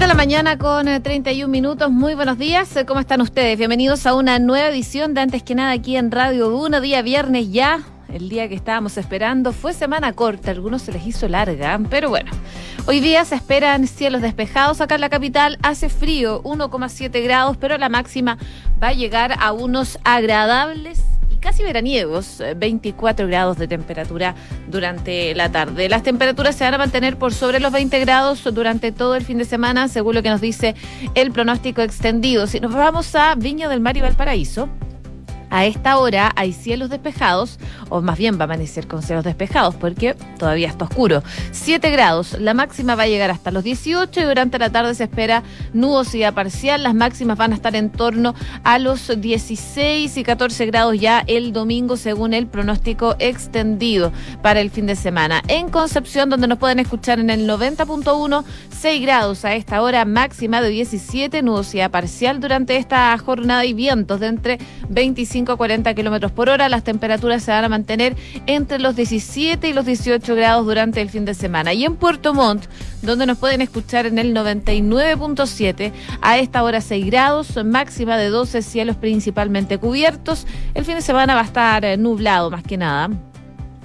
de la mañana con 31 eh, minutos. Muy buenos días. Eh, ¿Cómo están ustedes? Bienvenidos a una nueva edición de Antes que nada aquí en Radio Duna, día viernes ya. El día que estábamos esperando fue semana corta, algunos se les hizo larga, pero bueno. Hoy día se esperan cielos despejados acá en la capital, hace frío, 1,7 grados, pero la máxima va a llegar a unos agradables casi veraniegos, 24 eh, grados de temperatura durante la tarde. Las temperaturas se van a mantener por sobre los 20 grados durante todo el fin de semana, según lo que nos dice el pronóstico extendido. Si nos vamos a Viña del Mar y Valparaíso, a esta hora hay cielos despejados, o más bien va a amanecer con cielos despejados, porque todavía está oscuro. 7 grados, la máxima va a llegar hasta los 18 y durante la tarde se espera nubosidad parcial. Las máximas van a estar en torno a los 16 y 14 grados ya el domingo, según el pronóstico extendido para el fin de semana. En Concepción, donde nos pueden escuchar en el 90.1, 6 grados a esta hora, máxima de 17, nubosidad parcial durante esta jornada y vientos de entre 25 a 40 kilómetros por hora. Las temperaturas se van a mantener entre los 17 y los 18 grados durante el fin de semana. Y en Puerto Montt, donde nos pueden escuchar en el 99.7, a esta hora 6 grados, máxima de 12 cielos principalmente cubiertos. El fin de semana va a estar eh, nublado más que nada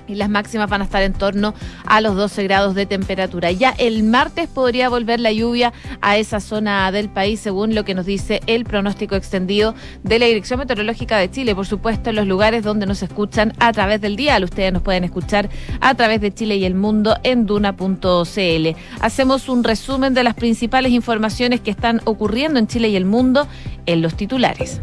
y las máximas van a estar en torno a los 12 grados de temperatura. Ya el martes podría volver la lluvia a esa zona del país, según lo que nos dice el pronóstico extendido de la Dirección Meteorológica de Chile. Por supuesto, en los lugares donde nos escuchan a través del dial. Ustedes nos pueden escuchar a través de Chile y el mundo en duna.cl. Hacemos un resumen de las principales informaciones que están ocurriendo en Chile y el mundo en los titulares.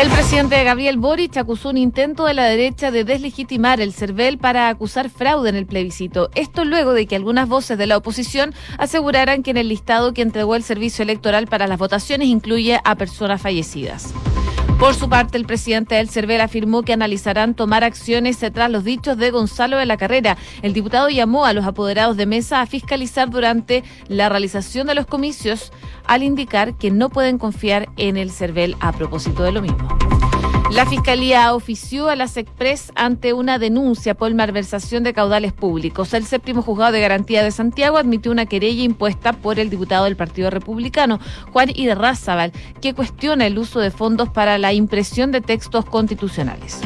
El presidente Gabriel Boric acusó un intento de la derecha de deslegitimar el CERVEL para acusar fraude en el plebiscito. Esto luego de que algunas voces de la oposición aseguraran que en el listado que entregó el servicio electoral para las votaciones incluye a personas fallecidas. Por su parte, el presidente del CERVEL afirmó que analizarán tomar acciones tras los dichos de Gonzalo de la Carrera. El diputado llamó a los apoderados de mesa a fiscalizar durante la realización de los comicios al indicar que no pueden confiar en el CERVEL a propósito de lo mismo. La Fiscalía ofició a las Express ante una denuncia por malversación de caudales públicos. El séptimo juzgado de garantía de Santiago admitió una querella impuesta por el diputado del Partido Republicano, Juan Irarrázaval, que cuestiona el uso de fondos para la impresión de textos constitucionales.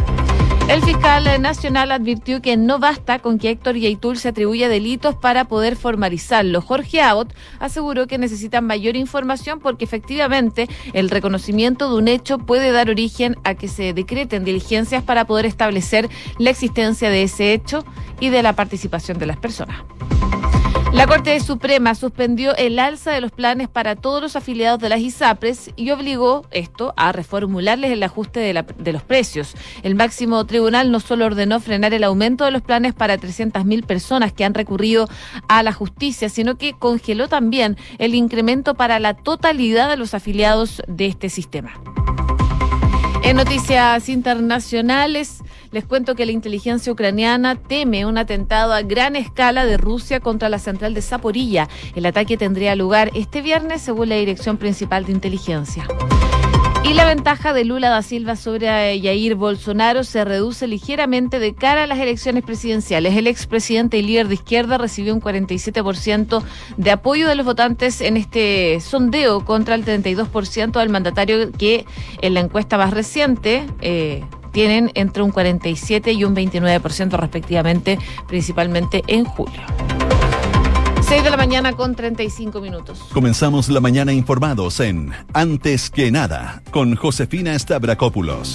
El fiscal nacional advirtió que no basta con que Héctor Yaitul se atribuya delitos para poder formalizarlo. Jorge Abbott aseguró que necesitan mayor información porque efectivamente el reconocimiento de un hecho puede dar origen a que se decreten diligencias para poder establecer la existencia de ese hecho y de la participación de las personas. La Corte Suprema suspendió el alza de los planes para todos los afiliados de las ISAPRES y obligó esto a reformularles el ajuste de, los precios. El máximo tribunal no solo ordenó frenar el aumento de los planes para 300.000 personas que han recurrido a la justicia, sino que congeló también el incremento para la totalidad de los afiliados de este sistema. En noticias internacionales, les cuento que la inteligencia ucraniana teme un atentado a gran escala de Rusia contra la central de Zaporilla. El ataque tendría lugar este viernes, según la Dirección Principal de Inteligencia. Y la ventaja de Lula da Silva sobre Jair Bolsonaro se reduce ligeramente de cara a las elecciones presidenciales. El expresidente y líder de izquierda recibió un 47% de apoyo de los votantes en este sondeo contra el 32% del mandatario que en la encuesta más reciente eh, tienen entre un 47 y un 29% respectivamente, principalmente en julio. 6 de la mañana con 35 minutos. Comenzamos la mañana informados en Antes que nada con Josefina Stavrakopoulos.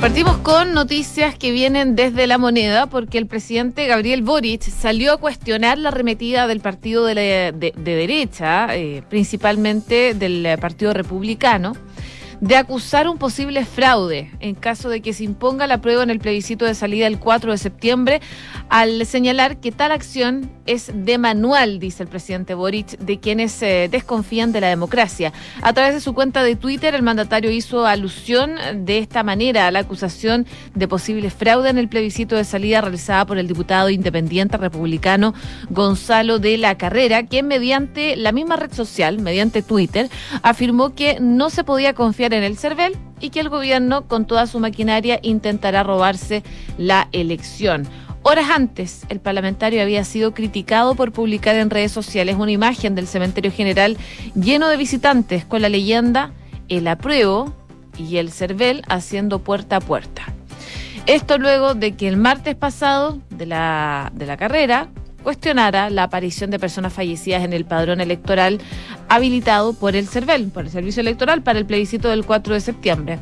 Partimos con noticias que vienen desde la moneda porque el presidente Gabriel Boric salió a cuestionar la arremetida del partido de, derecha, eh, principalmente del Partido Republicano de acusar un posible fraude en caso de que se imponga la prueba en el plebiscito de salida el 4 de septiembre, al señalar que tal acción es de manual, dice el presidente Boric, de quienes eh, desconfían de la democracia. A través de su cuenta de Twitter, el mandatario hizo alusión de esta manera a la acusación de posible fraude en el plebiscito de salida realizada por el diputado independiente republicano Gonzalo de la Carrera, quien mediante la misma red social, mediante Twitter, afirmó que no se podía confiar en el CERVEL y que el gobierno con toda su maquinaria intentará robarse la elección. Horas antes, el parlamentario había sido criticado por publicar en redes sociales una imagen del cementerio general lleno de visitantes con la leyenda El apruebo y el CERVEL haciendo puerta a puerta. Esto luego de que el martes pasado de la, de la carrera cuestionara la aparición de personas fallecidas en el padrón electoral habilitado por el CERVEL, por el Servicio Electoral, para el plebiscito del 4 de septiembre.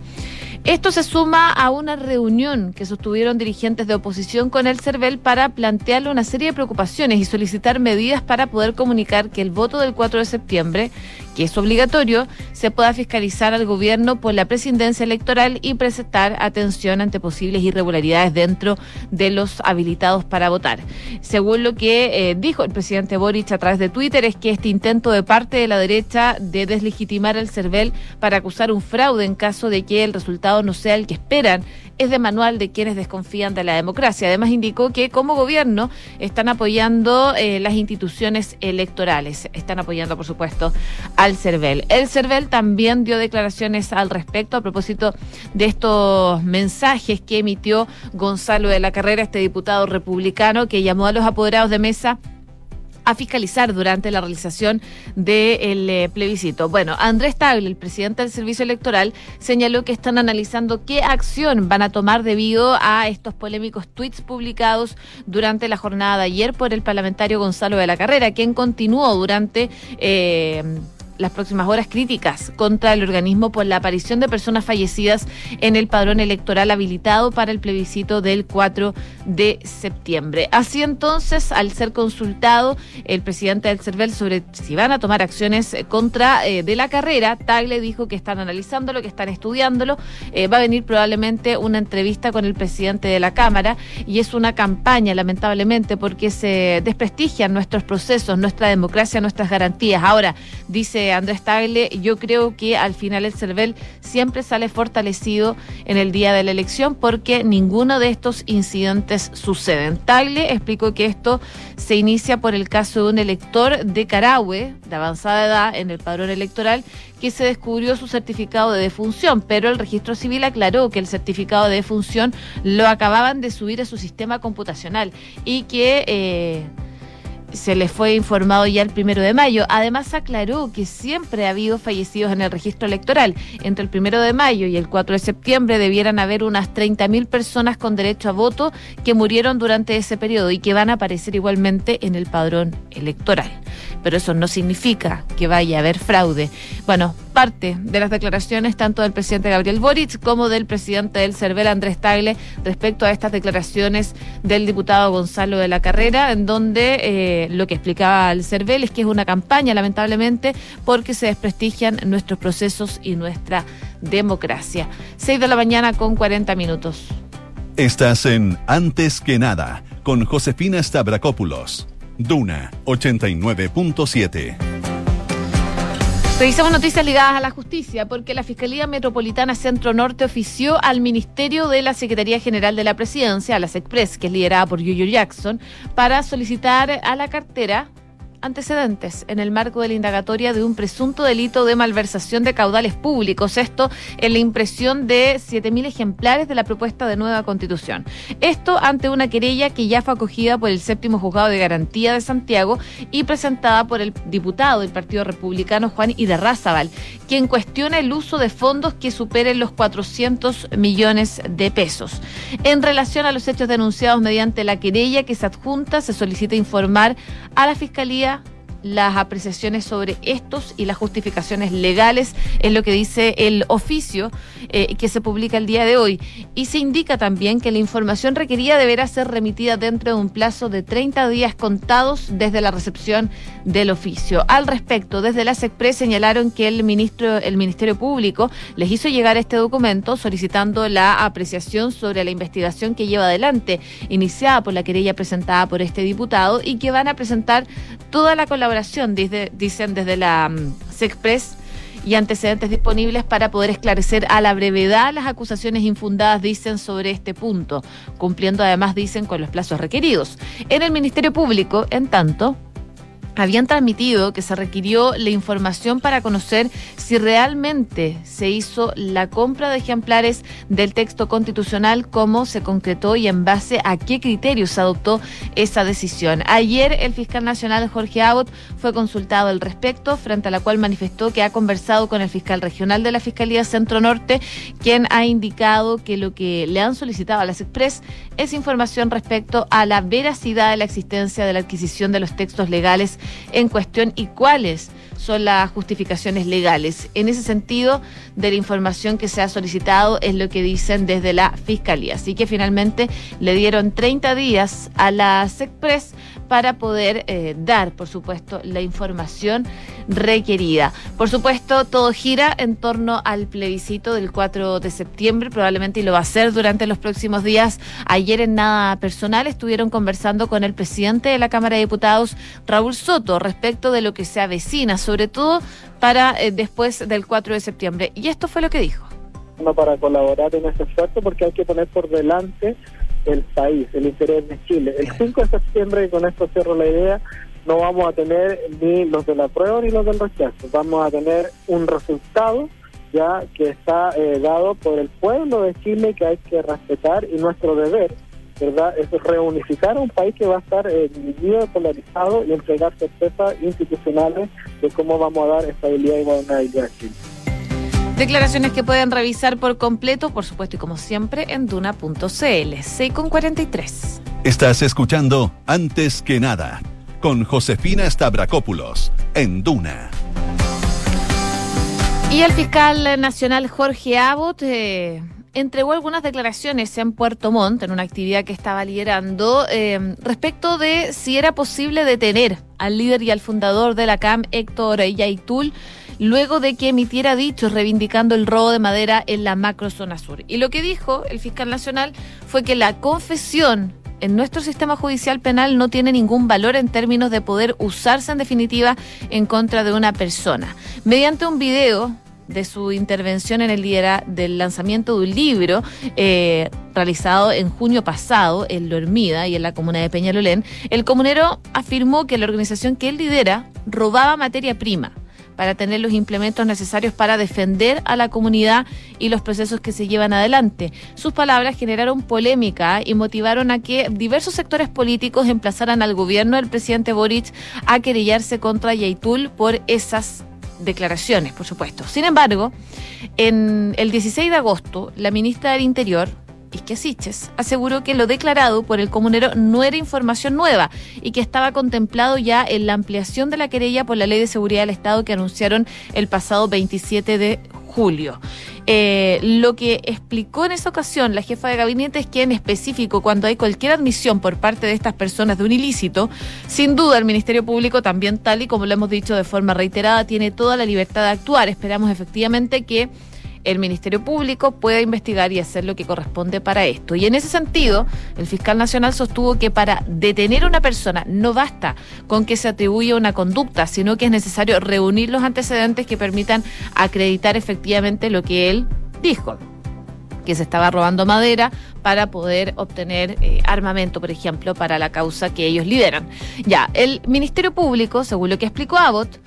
Esto se suma a una reunión que sostuvieron dirigentes de oposición con el CERVEL para plantearle una serie de preocupaciones y solicitar medidas para poder comunicar que el voto del 4 de septiembre que es obligatorio, se pueda fiscalizar al gobierno por la presidencia electoral y prestar atención ante posibles irregularidades dentro de los habilitados para votar. Según lo que eh, dijo el presidente Boric a través de Twitter, es que este intento de parte de la derecha de deslegitimar el CERVEL para acusar un fraude en caso de que el resultado no sea el que esperan es de manual de quienes desconfían de la democracia. Además indicó que como gobierno están apoyando eh, las instituciones electorales, están apoyando por supuesto al CERVEL. El CERVEL también dio declaraciones al respecto a propósito de estos mensajes que emitió Gonzalo de la Carrera, este diputado republicano que llamó a los apoderados de mesa a fiscalizar durante la realización del eh, plebiscito. Bueno, Andrés Tagle, el presidente del Servicio Electoral, señaló que están analizando qué acción van a tomar debido a estos polémicos tweets publicados durante la jornada de ayer por el parlamentario Gonzalo de la Carrera, quien continuó durante... Eh, las próximas horas críticas contra el organismo por la aparición de personas fallecidas en el padrón electoral habilitado para el plebiscito del 4 de septiembre. Así entonces, al ser consultado el presidente del CERVEL sobre si van a tomar acciones contra eh, de la carrera, Tagle dijo que están analizándolo, que están estudiándolo. Eh, va a venir probablemente una entrevista con el presidente de la Cámara y es una campaña, lamentablemente, porque se desprestigian nuestros procesos, nuestra democracia, nuestras garantías. Ahora, dice Andrés Tagle, yo creo que al final el CERVEL siempre sale fortalecido en el día de la elección porque ninguno de estos incidentes suceden. Tagle explicó que esto se inicia por el caso de un elector de Carahue, de avanzada edad, en el padrón electoral, que se descubrió su certificado de defunción, pero el registro civil aclaró que el certificado de defunción lo acababan de subir a su sistema computacional y que... Eh, se le fue informado ya el primero de mayo. Además, aclaró que siempre ha habido fallecidos en el registro electoral. Entre el primero de mayo y el 4 de septiembre debieran haber unas 30.000 personas con derecho a voto que murieron durante ese periodo y que van a aparecer igualmente en el padrón electoral. Pero eso no significa que vaya a haber fraude. Bueno, parte de las declaraciones tanto del presidente Gabriel Boric como del presidente del CERVEL, Andrés Tagle, respecto a estas declaraciones del diputado Gonzalo de la Carrera, en donde eh, lo que explicaba el CERVEL es que es una campaña, lamentablemente, porque se desprestigian nuestros procesos y nuestra democracia. 6 de la mañana con 40 minutos. Estás en Antes que nada con Josefina Stavrakopoulos. Duna 89.7. Revisamos noticias ligadas a la justicia, porque la Fiscalía Metropolitana Centro Norte ofició al Ministerio de la Secretaría General de la Presidencia, a la SECPRES, que es liderada por Yuyo Jackson, para solicitar a la cartera antecedentes en el marco de la indagatoria de un presunto delito de malversación de caudales públicos. Esto en la impresión de 7.000 ejemplares de la propuesta de nueva constitución. Esto ante una querella que ya fue acogida por el séptimo juzgado de garantía de Santiago y presentada por el diputado del Partido Republicano Juan Iderrazabal, quien cuestiona el uso de fondos que superen los 400 millones de pesos. En relación a los hechos denunciados mediante la querella que se adjunta, se solicita informar a la Fiscalía las apreciaciones sobre estos y las justificaciones legales, es lo que dice el oficio eh, que se publica el día de hoy. Y se indica también que la información requerida deberá ser remitida dentro de un plazo de 30 días contados desde la recepción del oficio. Al respecto, desde la SECPRE señalaron que el, ministro, el Ministerio Público les hizo llegar este documento solicitando la apreciación sobre la investigación que lleva adelante, iniciada por la querella presentada por este diputado y que van a presentar toda la colaboración dicen desde la um, SECPRES y antecedentes disponibles para poder esclarecer a la brevedad las acusaciones infundadas, dicen, sobre este punto, cumpliendo además, dicen, con los plazos requeridos. En el Ministerio Público, en tanto, habían transmitido que se requirió la información para conocer si realmente se hizo la compra de ejemplares del texto constitucional, cómo se concretó y en base a qué criterios se adoptó esa decisión. Ayer el fiscal nacional Jorge Abbott fue consultado al respecto, frente a la cual manifestó que ha conversado con el fiscal regional de la Fiscalía Centro Norte, quien ha indicado que lo que le han solicitado a las Express es información respecto a la veracidad de la existencia de la adquisición de los textos legales en cuestión y cuáles son las justificaciones legales. En ese sentido, de la información que se ha solicitado es lo que dicen desde la Fiscalía. Así que finalmente le dieron 30 días a la SECPRES para poder eh, dar, por supuesto, la información requerida. Por supuesto, todo gira en torno al plebiscito del 4 de septiembre, probablemente y lo va a hacer durante los próximos días. Ayer en nada personal estuvieron conversando con el presidente de la Cámara de Diputados, Raúl Soto, respecto de lo que se avecina, sobre todo para eh, después del 4 de septiembre. Y esto fue lo que dijo. Para colaborar en ese esfuerzo porque hay que poner por delante el país, el interés de Chile. El 5 de septiembre, y con esto cierro la idea, no vamos a tener ni los de la prueba ni los del rechazo. Vamos a tener un resultado ya que está eh, dado por el pueblo de Chile que hay que respetar y nuestro deber, ¿verdad? Es reunificar un país que va a estar eh, dividido, polarizado y entregar certezas institucionales de cómo vamos a dar estabilidad y gobernabilidad a Chile. Declaraciones que pueden revisar por completo, por supuesto, y como siempre, en duna.cl. 6 con 43. Estás escuchando Antes que nada con Josefina Stavrakopoulos en Duna. Y el fiscal nacional Jorge Abbott eh, entregó algunas declaraciones en Puerto Montt, en una actividad que estaba liderando, eh, respecto de si era posible detener al líder y al fundador de la CAM, Héctor Yaitul, luego de que emitiera dichos reivindicando el robo de madera en la macrozona sur. Y lo que dijo el fiscal nacional fue que la confesión en nuestro sistema judicial penal no tiene ningún valor en términos de poder usarse en definitiva en contra de una persona. Mediante un video de su intervención en el día del lanzamiento de un libro eh, realizado en junio pasado en Lormida y en la comuna de Peñalolén, el comunero afirmó que la organización que él lidera robaba materia prima para tener los implementos necesarios para defender a la comunidad y los procesos que se llevan adelante. Sus palabras generaron polémica y motivaron a que diversos sectores políticos emplazaran al gobierno del presidente Boric a querellarse contra Yaitul por esas declaraciones, por supuesto. Sin embargo, en el 16 de agosto, la ministra del Interior, Siches aseguró que lo declarado por el comunero no era información nueva y que estaba contemplado ya en la ampliación de la querella por la Ley de Seguridad del Estado que anunciaron el pasado 27 de julio. Eh, lo que explicó en esa ocasión la jefa de gabinete es que en específico cuando hay cualquier admisión por parte de estas personas de un ilícito, sin duda el Ministerio Público también tal y como lo hemos dicho de forma reiterada tiene toda la libertad de actuar. Esperamos efectivamente que el Ministerio Público pueda investigar y hacer lo que corresponde para esto. Y en ese sentido, el fiscal nacional sostuvo que para detener a una persona no basta con que se atribuya una conducta, sino que es necesario reunir los antecedentes que permitan acreditar efectivamente lo que él dijo que se estaba robando madera para poder obtener eh, armamento, por ejemplo, para la causa que ellos lideran. Ya, el Ministerio Público, según lo que explicó Abbott,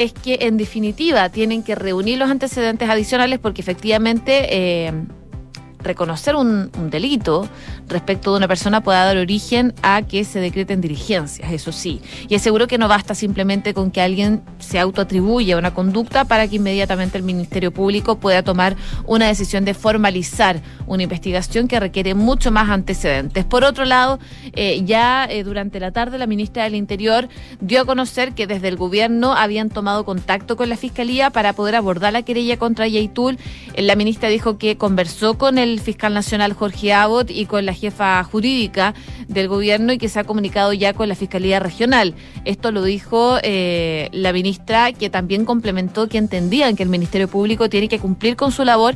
es que en definitiva tienen que reunir los antecedentes adicionales porque efectivamente eh, reconocer un, delito respecto de una persona pueda dar origen a que se decreten diligencias, eso sí. Y aseguro que no basta simplemente con que alguien se autoatribuya una conducta para que inmediatamente el Ministerio Público pueda tomar una decisión de formalizar una investigación que requiere mucho más antecedentes. Por otro lado, eh, ya eh, durante la tarde la ministra del Interior dio a conocer que desde el gobierno habían tomado contacto con la Fiscalía para poder abordar la querella contra Yaitul. La ministra dijo que conversó con el fiscal nacional Jorge Abbott y con la jefa jurídica del gobierno y que se ha comunicado ya con la Fiscalía Regional. Esto lo dijo eh, la ministra, que también complementó que entendían que el Ministerio Público tiene que cumplir con su labor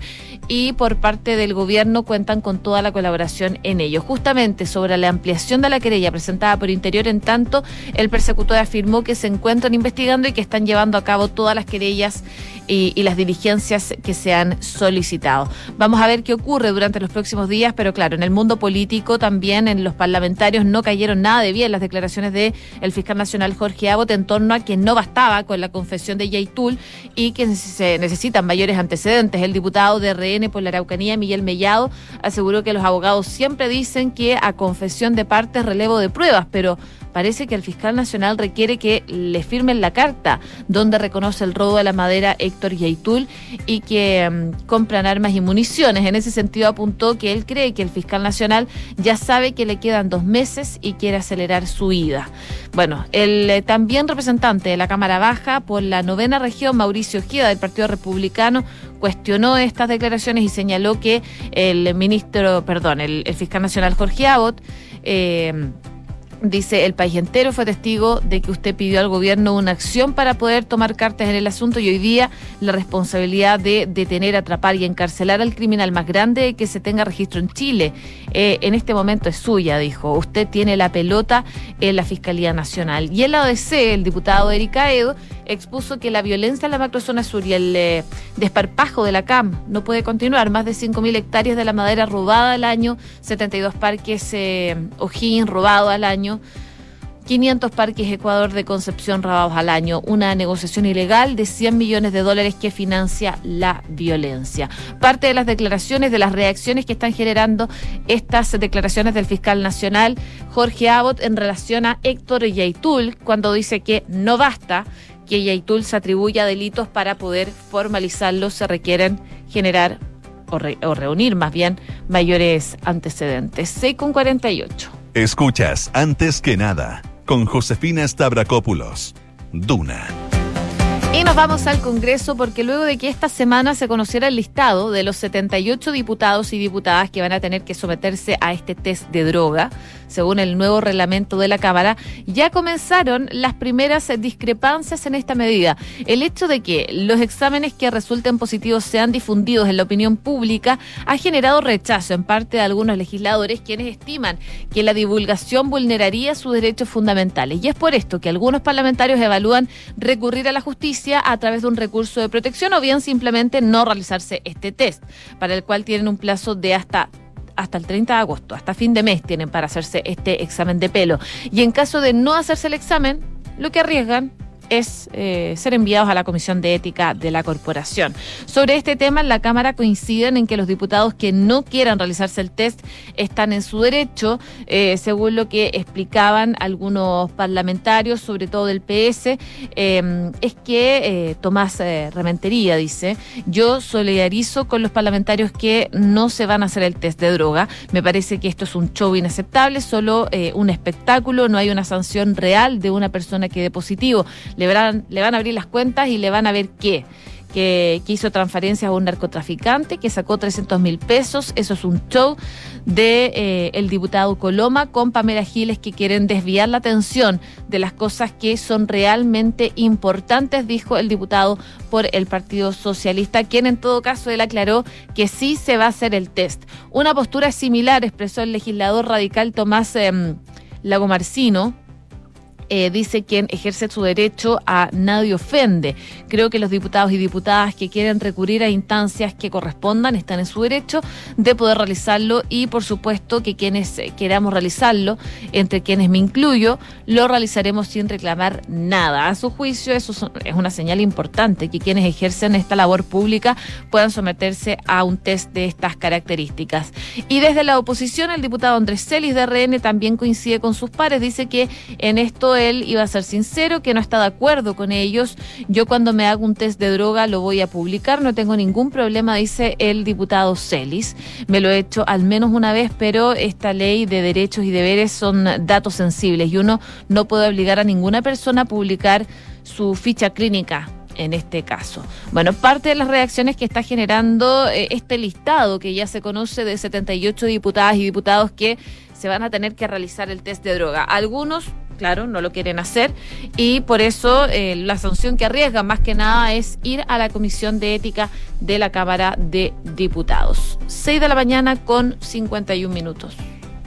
y por parte del gobierno cuentan con toda la colaboración en ello. Justamente sobre la ampliación de la querella presentada por Interior, en tanto, el persecutor afirmó que se encuentran investigando y que están llevando a cabo todas las querellas y, y las diligencias que se han solicitado. Vamos a ver qué ocurre durante los próximos días, pero claro, en el mundo político también, en los parlamentarios, no cayeron nada de bien las declaraciones del el fiscal nacional Jorge Abbott en torno a que no bastaba con la confesión de Yaitul y que se necesitan mayores antecedentes. El diputado de RN por la Araucanía, Miguel Mellado, aseguró que los abogados siempre dicen que a confesión de parte es relevo de pruebas, pero parece que el fiscal nacional requiere que le firmen la carta donde reconoce el robo de la madera Héctor Yaitul y que mm, compran armas y municiones. En ese sentido apuntó que él cree que el fiscal nacional ya sabe que le quedan dos meses y quiere acelerar su ida. Bueno, el eh, también representante de la Cámara Baja por la novena región, Mauricio Ojeda, del Partido Republicano, cuestionó estas declaraciones y señaló que el ministro, perdón, el, fiscal nacional Jorge Abbott, eh, Dice, el país entero fue testigo de que usted pidió al gobierno una acción para poder tomar cartas en el asunto y hoy día la responsabilidad de detener, atrapar y encarcelar al criminal más grande que se tenga registro en Chile. Eh, en este momento es suya, dijo. Usted tiene la pelota en la Fiscalía Nacional. Y en la ODC, el diputado Erika Edo, expuso que la violencia en la macrozona sur y el eh, desparpajo de la CAM no puede continuar. Más de 5.000 hectáreas de la madera robada al año, 72 parques eh, Ojín robado al año. 500 parques Ecuador de Concepción robados al año, una negociación ilegal de 100 millones de dólares que financia la violencia. Parte de las declaraciones, de las reacciones que están generando estas declaraciones del fiscal nacional Jorge Abbott en relación a Héctor Yaitul, cuando dice que no basta que Yaitul se atribuya delitos para poder formalizarlos, se requieren generar o, reunir más bien mayores antecedentes. 6 con 48. Escuchas antes que nada con Josefina Stavrakopoulos. Duna. Y nos vamos al Congreso porque luego de que esta semana se conociera el listado de los 78 diputados y diputadas que van a tener que someterse a este test de droga, según el nuevo reglamento de la Cámara, ya comenzaron las primeras discrepancias en esta medida. El hecho de que los exámenes que resulten positivos sean difundidos en la opinión pública ha generado rechazo en parte de algunos legisladores quienes estiman que la divulgación vulneraría sus derechos fundamentales. Y es por esto que algunos parlamentarios evalúan recurrir a la justicia a través de un recurso de protección o bien simplemente no realizarse este test, para el cual tienen un plazo de hasta hasta el 30 de agosto, hasta fin de mes tienen para hacerse este examen de pelo. Y en caso de no hacerse el examen, lo que arriesgan es eh, ser enviados a la Comisión de Ética de la Corporación. Sobre este tema, en la Cámara coinciden en que los diputados que no quieran realizarse el test están en su derecho, eh, según lo que explicaban algunos parlamentarios, sobre todo del PS, em, es que eh, Tomás Rementería dice, yo solidarizo con los parlamentarios que no se van a hacer el test de droga. Me parece que esto es un show inaceptable, solo un espectáculo, no hay una sanción real de una persona que dé positivo le van, a abrir las cuentas y le van a ver qué. Que, hizo transferencias a un narcotraficante que sacó 300 mil pesos. Eso es un show de eh, el diputado Coloma con Pamela Giles que quieren desviar la atención de las cosas que son realmente importantes, dijo el diputado por el Partido Socialista, quien en todo caso él aclaró que sí se va a hacer el test. Una postura similar expresó el legislador radical Tomás eh, Lagomarcino eh, dice quien ejerce su derecho a nadie ofende. Creo que los diputados y diputadas que quieren recurrir a instancias que correspondan están en su derecho de poder realizarlo y por supuesto que quienes queramos realizarlo, entre quienes me incluyo, lo realizaremos sin reclamar nada. A su juicio eso es una señal importante que quienes ejercen esta labor pública puedan someterse a un test de estas características. Y desde la oposición el diputado Andrés Celis de RN también coincide con sus pares, dice que en esto él iba a ser sincero, que no está de acuerdo con ellos. Yo cuando me hago un test de droga lo voy a publicar, no tengo ningún problema, dice el diputado Celis. Me lo he hecho al menos una vez, pero esta ley de derechos y deberes son datos sensibles y uno no puede obligar a ninguna persona a publicar su ficha clínica en este caso. Bueno, parte de las reacciones que está generando eh, este listado que ya se conoce de 78 diputadas y diputados que se van a tener que realizar el test de droga. Algunos claro, no lo quieren hacer y por eso eh, la sanción que arriesga más que nada es ir a la Comisión de Ética de la Cámara de Diputados. 6 de la mañana con 51 minutos.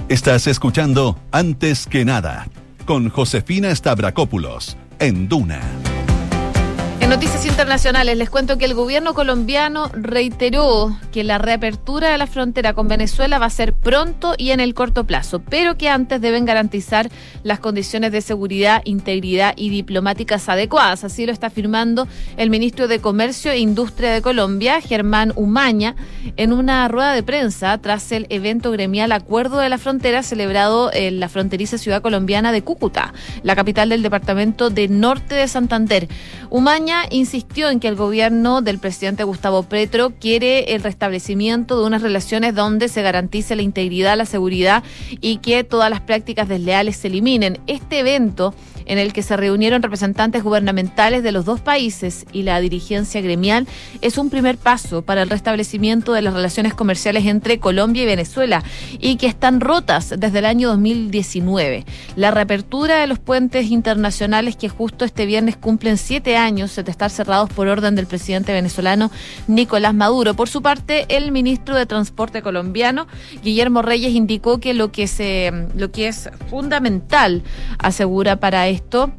Estás escuchando Antes que nada con Josefina Stavrakopoulos en Duna Noticias internacionales les cuento que el gobierno colombiano reiteró que la reapertura de la frontera con Venezuela va a ser pronto y en el corto plazo, pero que antes deben garantizar las condiciones de seguridad, integridad y diplomáticas adecuadas. Así lo está afirmando el ministro de Comercio e Industria de Colombia, Germán Umaña, en una rueda de prensa tras el evento gremial Acuerdo de la Frontera celebrado en la fronteriza ciudad colombiana de Cúcuta, la capital del departamento de Norte de Santander. Umaña insistió en que el gobierno del presidente Gustavo Petro quiere el restablecimiento de unas relaciones donde se garantice la integridad, la seguridad y que todas las prácticas desleales se eliminen. Este evento en el que se reunieron representantes gubernamentales de los dos países y la dirigencia gremial, es un primer paso para el restablecimiento de las relaciones comerciales entre Colombia y Venezuela y que están rotas desde el año 2019. La reapertura de los puentes internacionales que justo este viernes cumplen siete años de estar cerrados por orden del presidente venezolano Nicolás Maduro. Por su parte, el ministro de Transporte colombiano, Guillermo Reyes, indicó que lo que se, lo que es fundamental, asegura para esto,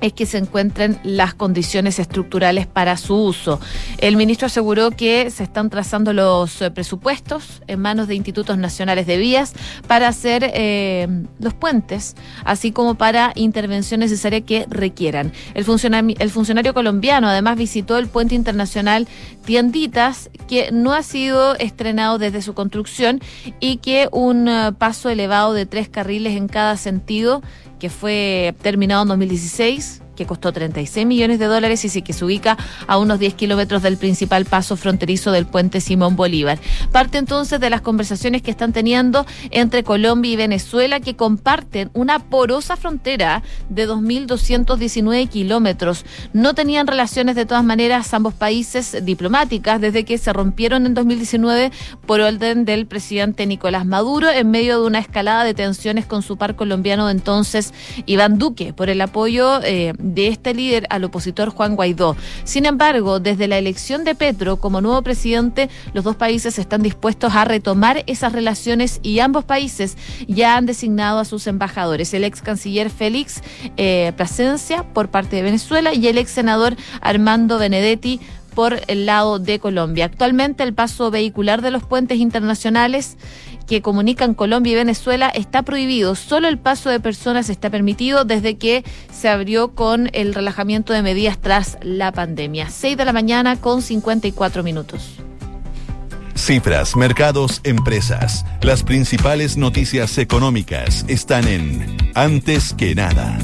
es que se encuentren las condiciones estructurales para su uso. El ministro aseguró que se están trazando los eh, presupuestos en manos de institutos nacionales de vías para hacer eh, los puentes, así como para intervención necesaria que requieran. El funcionario, el funcionario colombiano además visitó el puente internacional Tienditas, que no ha sido estrenado desde su construcción y que un eh, paso elevado de tres carriles en cada sentido que fue terminado en 2016 que costó 36 millones de dólares y que se ubica a unos 10 kilómetros del principal paso fronterizo del puente Simón Bolívar. Parte entonces de las conversaciones que están teniendo entre Colombia y Venezuela, que comparten una porosa frontera de 2.219 kilómetros. No tenían relaciones de todas maneras ambos países diplomáticas desde que se rompieron en 2019 por orden del presidente Nicolás Maduro en medio de una escalada de tensiones con su par colombiano de entonces, Iván Duque, por el apoyo eh, de este líder al opositor Juan Guaidó. Sin embargo, desde la elección de Petro como nuevo presidente, los dos países están dispuestos a retomar esas relaciones y ambos países ya han designado a sus embajadores, el ex canciller Félix eh, Plasencia por parte de Venezuela y el ex senador Armando Benedetti por el lado de Colombia. Actualmente el paso vehicular de los puentes internacionales que comunican Colombia y Venezuela está prohibido. Solo el paso de personas está permitido desde que se abrió con el relajamiento de medidas tras la pandemia. 6 de la mañana con 54 minutos. Cifras, mercados, empresas. Las principales noticias económicas están en Antes que nada.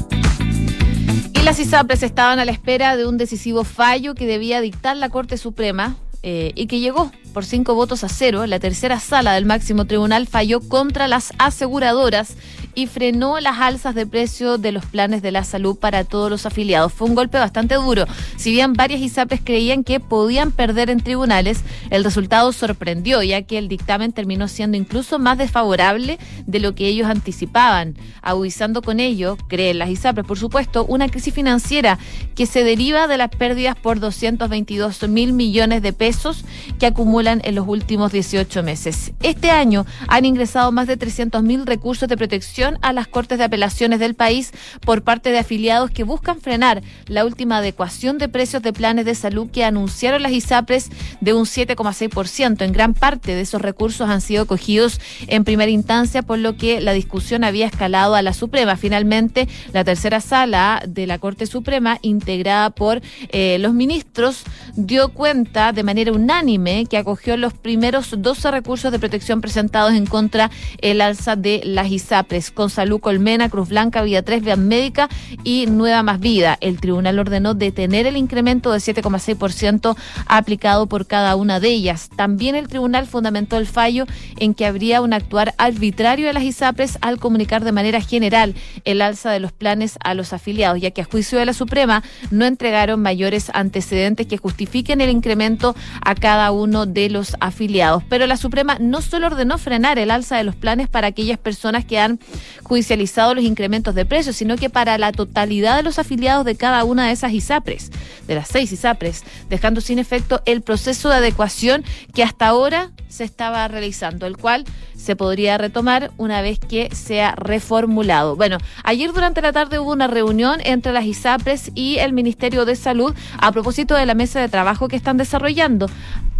Y las ISAPRES estaban a la espera de un decisivo fallo que debía dictar la Corte Suprema eh, y que llegó por cinco votos a cero. La tercera sala del máximo tribunal falló contra las aseguradoras y frenó las alzas de precio de los planes de la salud para todos los afiliados. Fue un golpe bastante duro. Si bien varias ISAPRES creían que podían perder en tribunales, el resultado sorprendió, ya que el dictamen terminó siendo incluso más desfavorable de lo que ellos anticipaban, agudizando con ello, creen las ISAPRES, por supuesto, una crisis financiera que se deriva de las pérdidas por 222 mil millones de pesos que acumulan en los últimos 18 meses. Este año han ingresado más de 300 mil recursos de protección a las Cortes de Apelaciones del país por parte de afiliados que buscan frenar la última adecuación de precios de planes de salud que anunciaron las ISAPRES de un 7,6%. En gran parte de esos recursos han sido cogidos en primera instancia, por lo que la discusión había escalado a la Suprema. Finalmente, la tercera sala de la Corte Suprema, integrada por eh, los ministros, dio cuenta de manera unánime que acogió los primeros 12 recursos de protección presentados en contra el alza de las ISAPRES con Salud Colmena, Cruz Blanca, Vía 3, Vía Médica y Nueva Más Vida. El tribunal ordenó detener el incremento de 7,6% aplicado por cada una de ellas. También el tribunal fundamentó el fallo en que habría un actuar arbitrario de las ISAPRES al comunicar de manera general el alza de los planes a los afiliados, ya que a juicio de la Suprema no entregaron mayores antecedentes que justifiquen el incremento a cada uno de los afiliados. Pero la Suprema no solo ordenó frenar el alza de los planes para aquellas personas que han judicializado los incrementos de precios, sino que para la totalidad de los afiliados de cada una de esas ISAPRES, de las seis ISAPRES, dejando sin efecto el proceso de adecuación que hasta ahora se estaba realizando, el cual se podría retomar una vez que sea reformulado. Bueno, ayer durante la tarde hubo una reunión entre las ISAPRES y el Ministerio de Salud a propósito de la mesa de trabajo que están desarrollando.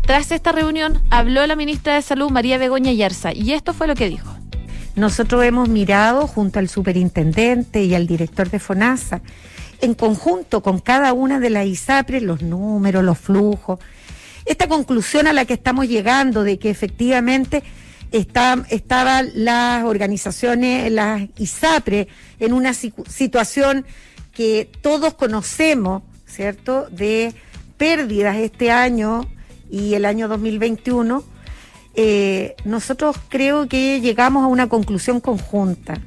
Tras esta reunión habló la ministra de Salud, María Begoña Yarza, y esto fue lo que dijo. Nosotros hemos mirado junto al superintendente y al director de FONASA, en conjunto con cada una de las ISAPRES, los números, los flujos, esta conclusión a la que estamos llegando de que efectivamente estaban las organizaciones, las ISAPRE, en una situación que todos conocemos, ¿cierto?, de pérdidas este año y el año 2021, eh, nosotros creo que llegamos a una conclusión conjunta,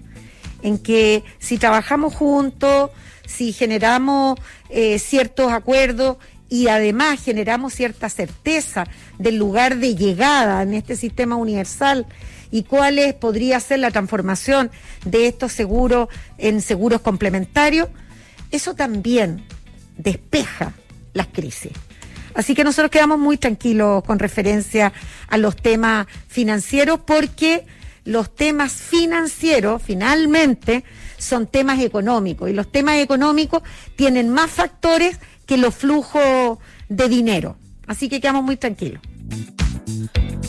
en que si trabajamos juntos, si generamos eh, ciertos acuerdos y además generamos cierta certeza del lugar de llegada en este sistema universal y cuál es, podría ser la transformación de estos seguros en seguros complementarios, eso también despeja las crisis. Así que nosotros quedamos muy tranquilos con referencia a los temas financieros porque los temas financieros finalmente son temas económicos y los temas económicos tienen más factores que los flujos de dinero. Así que quedamos muy tranquilos.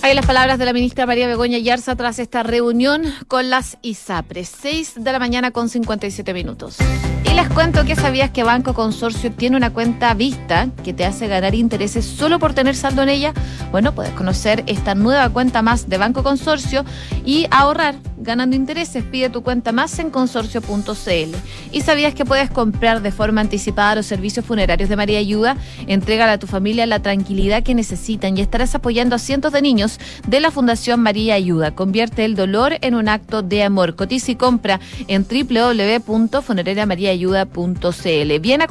Hay las palabras de la ministra María Begoña Yarza tras esta reunión con las ISAPRES. 6 de la mañana con 57 minutos. Y les cuento que sabías que Banco Consorcio tiene una cuenta vista que te hace ganar intereses solo por tener saldo en ella. Bueno, puedes conocer esta nueva cuenta más de Banco Consorcio y ahorrar ganando intereses. Pide tu cuenta más en consorcio.cl. ¿Y sabías que puedes comprar de forma anticipada los servicios funerarios de María Ayuda? Entrega a tu familia la tranquilidad que necesitan y estarás apoyando a cientos de niños de la Fundación María Ayuda. Convierte el dolor en un acto de amor. Cotiza y compra en www.funerariamariaayuda.cl. Bien a